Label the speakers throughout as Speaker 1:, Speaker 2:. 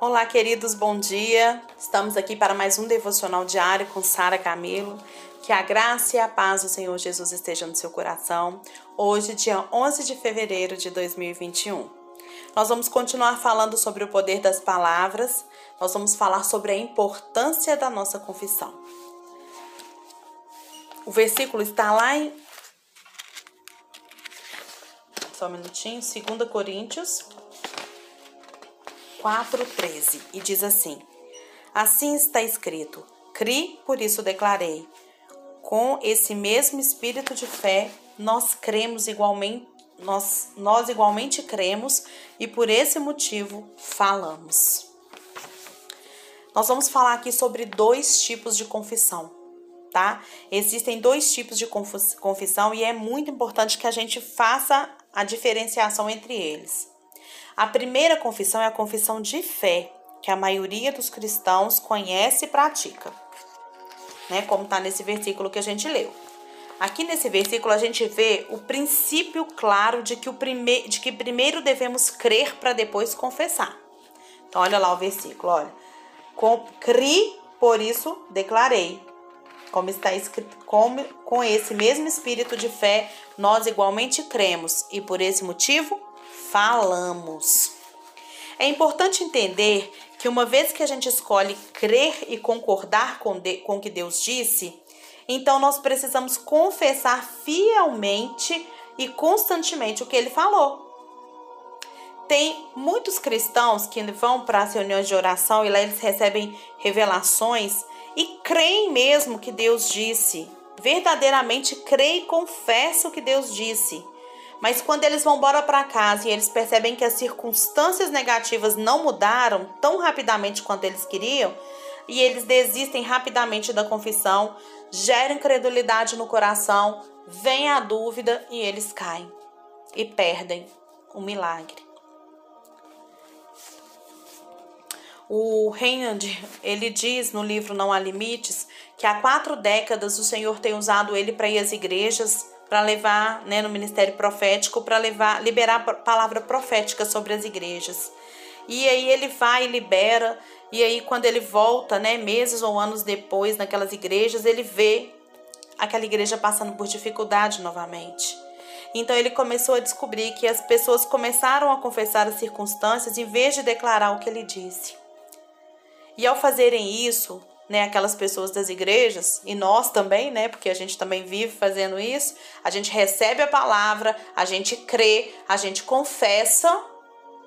Speaker 1: Olá, queridos, bom dia. Estamos aqui para mais um devocional diário com Sara Camilo. Que a graça e a paz do Senhor Jesus estejam no seu coração. Hoje, dia 11 de fevereiro de 2021. Nós vamos continuar falando sobre o poder das palavras. Nós vamos falar sobre a importância da nossa confissão. O versículo está lá em só um minutinho, 2 Coríntios 4,13, e diz assim: Assim está escrito: Cri, por isso declarei. Com esse mesmo espírito de fé, nós cremos igualmente, nós, nós igualmente cremos e por esse motivo falamos. Nós vamos falar aqui sobre dois tipos de confissão tá? Existem dois tipos de confissão e é muito importante que a gente faça a diferenciação entre eles. A primeira confissão é a confissão de fé, que a maioria dos cristãos conhece e pratica, né? Como está nesse versículo que a gente leu. Aqui nesse versículo a gente vê o princípio claro de que, o prime de que primeiro devemos crer para depois confessar. Então, olha lá o versículo, olha. Com, cri, por isso declarei como está escrito, com, com esse mesmo espírito de fé, nós igualmente cremos e por esse motivo falamos. É importante entender que uma vez que a gente escolhe crer e concordar com, de, com o que Deus disse, então nós precisamos confessar fielmente e constantemente o que ele falou. Tem muitos cristãos que vão para as reuniões de oração e lá eles recebem revelações e creem mesmo que Deus disse. Verdadeiramente creem e confessam o que Deus disse. Mas quando eles vão embora para casa e eles percebem que as circunstâncias negativas não mudaram tão rapidamente quanto eles queriam, e eles desistem rapidamente da confissão, gera incredulidade no coração, vem a dúvida e eles caem e perdem o milagre. O Reinhard, ele diz no livro Não Há Limites que há quatro décadas o Senhor tem usado ele para ir às igrejas, para levar, né, no ministério profético, para levar, liberar a palavra profética sobre as igrejas. E aí ele vai e libera, e aí quando ele volta, né, meses ou anos depois naquelas igrejas, ele vê aquela igreja passando por dificuldade novamente. Então ele começou a descobrir que as pessoas começaram a confessar as circunstâncias em vez de declarar o que ele disse. E ao fazerem isso, né, aquelas pessoas das igrejas, e nós também, né, porque a gente também vive fazendo isso, a gente recebe a palavra, a gente crê, a gente confessa,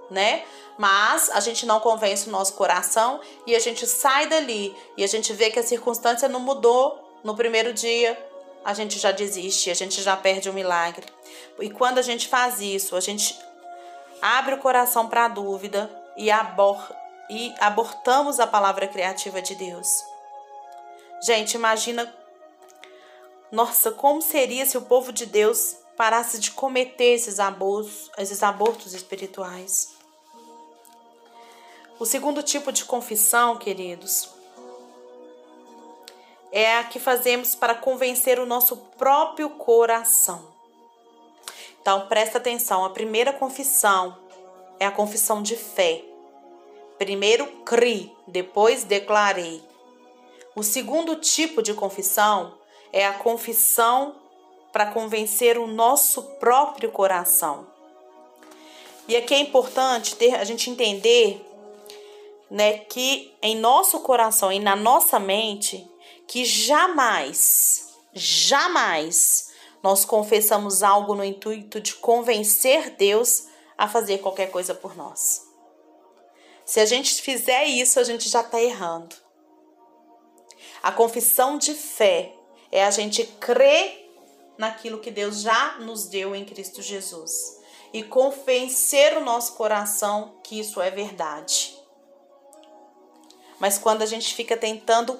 Speaker 1: né, mas a gente não convence o nosso coração e a gente sai dali e a gente vê que a circunstância não mudou no primeiro dia, a gente já desiste, a gente já perde o milagre. E quando a gente faz isso, a gente abre o coração para a dúvida e aborda e abortamos a palavra criativa de Deus. Gente, imagina. Nossa, como seria se o povo de Deus parasse de cometer esses abortos, esses abortos espirituais? O segundo tipo de confissão, queridos, é a que fazemos para convencer o nosso próprio coração. Então, presta atenção: a primeira confissão é a confissão de fé. Primeiro cri, depois declarei. O segundo tipo de confissão é a confissão para convencer o nosso próprio coração. E aqui é importante ter, a gente entender né, que em nosso coração e na nossa mente, que jamais, jamais nós confessamos algo no intuito de convencer Deus a fazer qualquer coisa por nós. Se a gente fizer isso, a gente já está errando. A confissão de fé é a gente crer naquilo que Deus já nos deu em Cristo Jesus e convencer o nosso coração que isso é verdade. Mas quando a gente fica tentando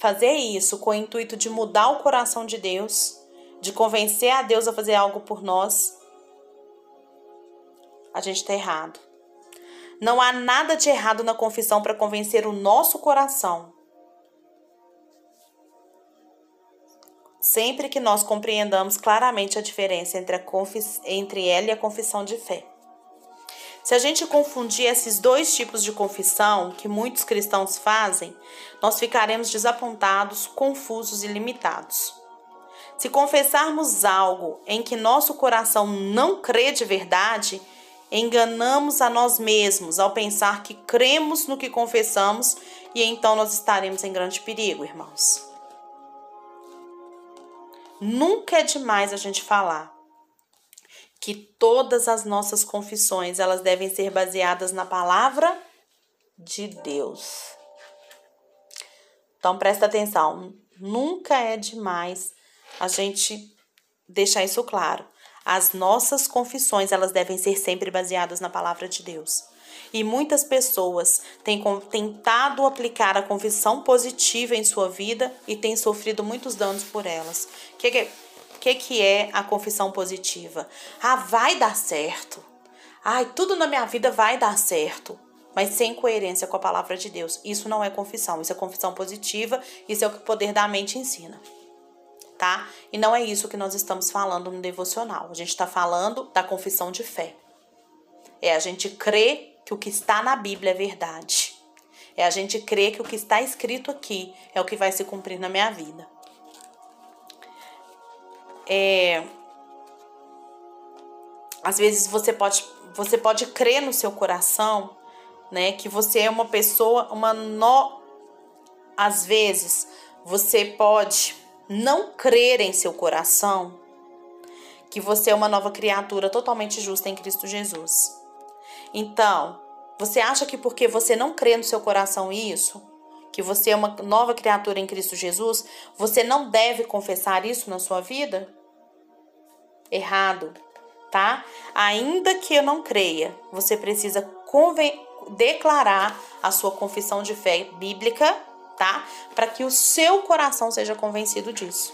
Speaker 1: fazer isso com o intuito de mudar o coração de Deus, de convencer a Deus a fazer algo por nós, a gente está errado. Não há nada de errado na confissão para convencer o nosso coração. Sempre que nós compreendamos claramente a diferença entre, a entre ela e a confissão de fé. Se a gente confundir esses dois tipos de confissão que muitos cristãos fazem, nós ficaremos desapontados, confusos e limitados. Se confessarmos algo em que nosso coração não crê de verdade, enganamos a nós mesmos ao pensar que cremos no que confessamos e então nós estaremos em grande perigo, irmãos. Nunca é demais a gente falar que todas as nossas confissões, elas devem ser baseadas na palavra de Deus. Então presta atenção, nunca é demais a gente deixar isso claro. As nossas confissões, elas devem ser sempre baseadas na palavra de Deus. E muitas pessoas têm tentado aplicar a confissão positiva em sua vida e têm sofrido muitos danos por elas. O que, que, que, que é a confissão positiva? Ah, vai dar certo. Ai, tudo na minha vida vai dar certo. Mas sem coerência com a palavra de Deus. Isso não é confissão, isso é confissão positiva, isso é o que o poder da mente ensina tá? E não é isso que nós estamos falando no devocional. A gente está falando da confissão de fé. É a gente crer que o que está na Bíblia é verdade. É a gente crer que o que está escrito aqui é o que vai se cumprir na minha vida. É, às vezes você pode, você pode crer no seu coração, né, que você é uma pessoa, uma no, às vezes você pode não crer em seu coração que você é uma nova criatura totalmente justa em Cristo Jesus. Então, você acha que porque você não crê no seu coração isso, que você é uma nova criatura em Cristo Jesus, você não deve confessar isso na sua vida? Errado, tá? Ainda que eu não creia, você precisa declarar a sua confissão de fé bíblica tá? Para que o seu coração seja convencido disso.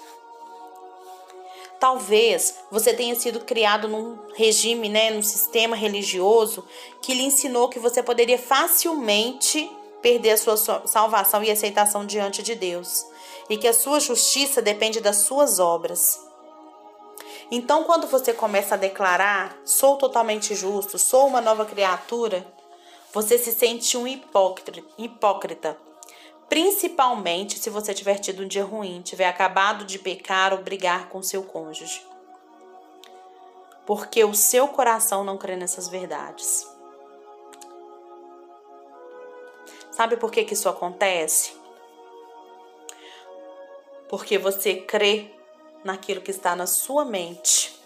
Speaker 1: Talvez você tenha sido criado num regime, né, num sistema religioso que lhe ensinou que você poderia facilmente perder a sua salvação e aceitação diante de Deus, e que a sua justiça depende das suas obras. Então, quando você começa a declarar: sou totalmente justo, sou uma nova criatura, você se sente um hipócrita, hipócrita principalmente se você tiver tido um dia ruim, tiver acabado de pecar ou brigar com seu cônjuge. Porque o seu coração não crê nessas verdades. Sabe por que, que isso acontece? Porque você crê naquilo que está na sua mente,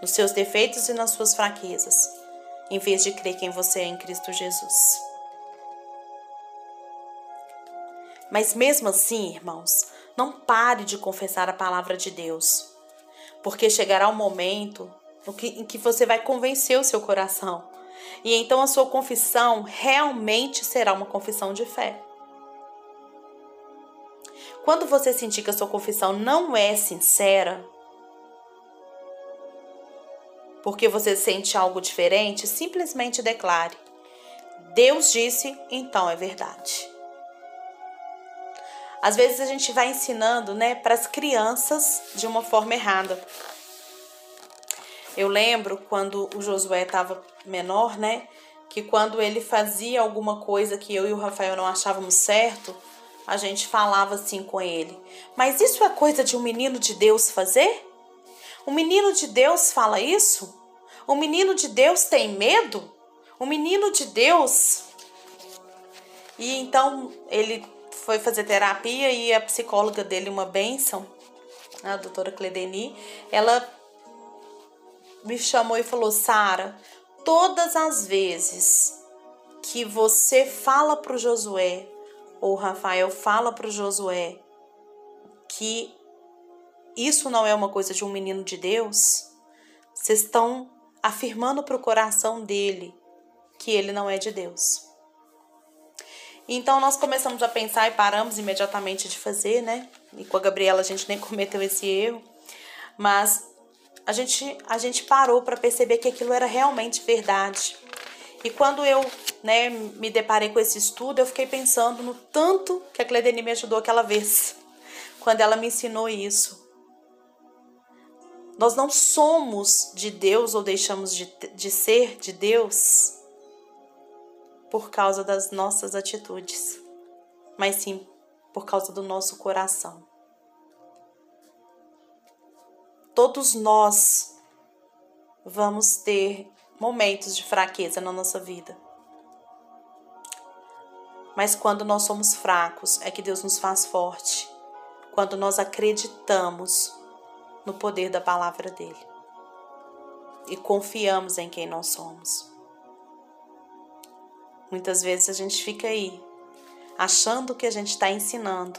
Speaker 1: nos seus defeitos e nas suas fraquezas, em vez de crer quem você é em Cristo Jesus. Mas mesmo assim, irmãos, não pare de confessar a palavra de Deus, porque chegará um momento em que você vai convencer o seu coração. E então a sua confissão realmente será uma confissão de fé. Quando você sentir que a sua confissão não é sincera, porque você sente algo diferente, simplesmente declare: Deus disse, então é verdade. Às vezes a gente vai ensinando, né, para as crianças de uma forma errada. Eu lembro quando o Josué estava menor, né, que quando ele fazia alguma coisa que eu e o Rafael não achávamos certo, a gente falava assim com ele: Mas isso é coisa de um menino de Deus fazer? O menino de Deus fala isso? O menino de Deus tem medo? O menino de Deus. E então ele foi fazer terapia e a psicóloga dele, uma benção, a doutora Cledeni, ela me chamou e falou: Sara, todas as vezes que você fala para o Josué, ou Rafael fala para o Josué, que isso não é uma coisa de um menino de Deus, vocês estão afirmando para o coração dele que ele não é de Deus. Então nós começamos a pensar e paramos imediatamente de fazer, né? E com a Gabriela a gente nem cometeu esse erro, mas a gente a gente parou para perceber que aquilo era realmente verdade. E quando eu, né, me deparei com esse estudo, eu fiquei pensando no tanto que a Cledeni me ajudou aquela vez, quando ela me ensinou isso. Nós não somos de Deus ou deixamos de, de ser de Deus por causa das nossas atitudes, mas sim por causa do nosso coração. Todos nós vamos ter momentos de fraqueza na nossa vida. Mas quando nós somos fracos, é que Deus nos faz forte. Quando nós acreditamos no poder da palavra dele e confiamos em quem nós somos. Muitas vezes a gente fica aí, achando que a gente está ensinando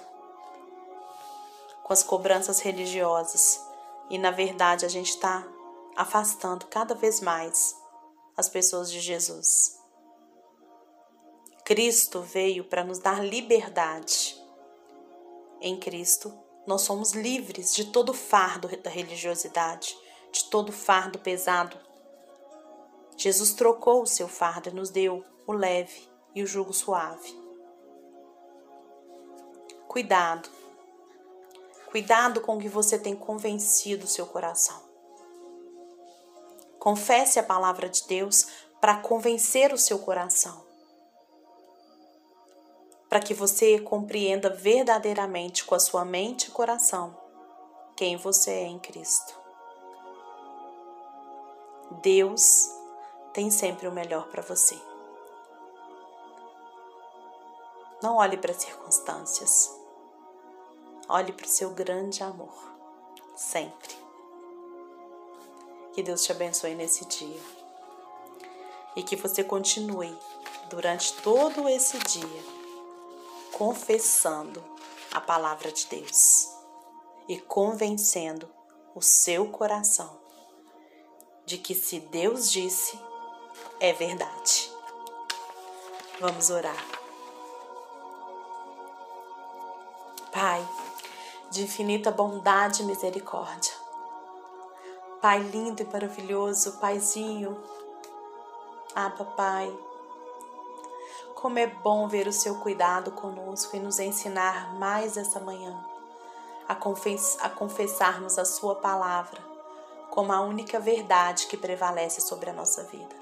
Speaker 1: com as cobranças religiosas e na verdade a gente está afastando cada vez mais as pessoas de Jesus. Cristo veio para nos dar liberdade. Em Cristo, nós somos livres de todo fardo da religiosidade, de todo fardo pesado. Jesus trocou o seu fardo e nos deu o leve e o jugo suave. Cuidado. Cuidado com o que você tem convencido seu coração. Confesse a palavra de Deus para convencer o seu coração. Para que você compreenda verdadeiramente com a sua mente e coração quem você é em Cristo. Deus tem sempre o melhor para você. Não olhe para as circunstâncias. Olhe para o seu grande amor. Sempre. Que Deus te abençoe nesse dia. E que você continue durante todo esse dia confessando a palavra de Deus e convencendo o seu coração de que se Deus disse, é verdade. Vamos orar. Pai, de infinita bondade e misericórdia, Pai lindo e maravilhoso, Paizinho. Ah, papai. Como é bom ver o seu cuidado conosco e nos ensinar mais essa manhã a, confess a confessarmos a sua palavra como a única verdade que prevalece sobre a nossa vida.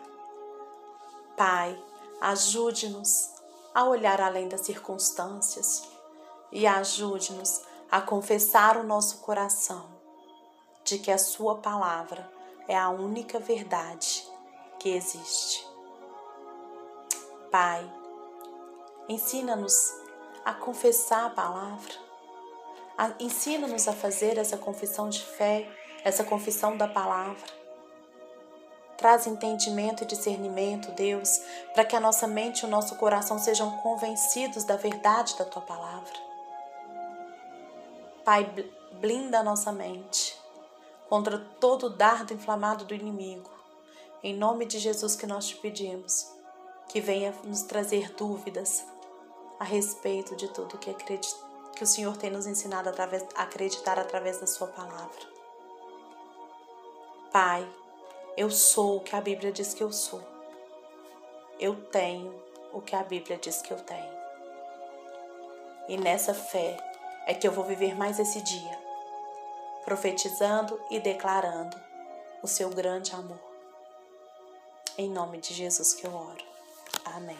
Speaker 1: Pai, ajude-nos a olhar além das circunstâncias e ajude-nos a confessar o nosso coração de que a Sua palavra é a única verdade que existe. Pai, ensina-nos a confessar a palavra, ensina-nos a fazer essa confissão de fé, essa confissão da palavra. Traz entendimento e discernimento, Deus, para que a nossa mente e o nosso coração sejam convencidos da verdade da tua palavra. Pai, blinda a nossa mente contra todo o dardo inflamado do inimigo. Em nome de Jesus que nós te pedimos, que venha nos trazer dúvidas a respeito de tudo que, que o Senhor tem nos ensinado através, a acreditar através da Sua palavra. Pai, eu sou o que a Bíblia diz que eu sou. Eu tenho o que a Bíblia diz que eu tenho. E nessa fé é que eu vou viver mais esse dia profetizando e declarando o seu grande amor. Em nome de Jesus que eu oro. Amém.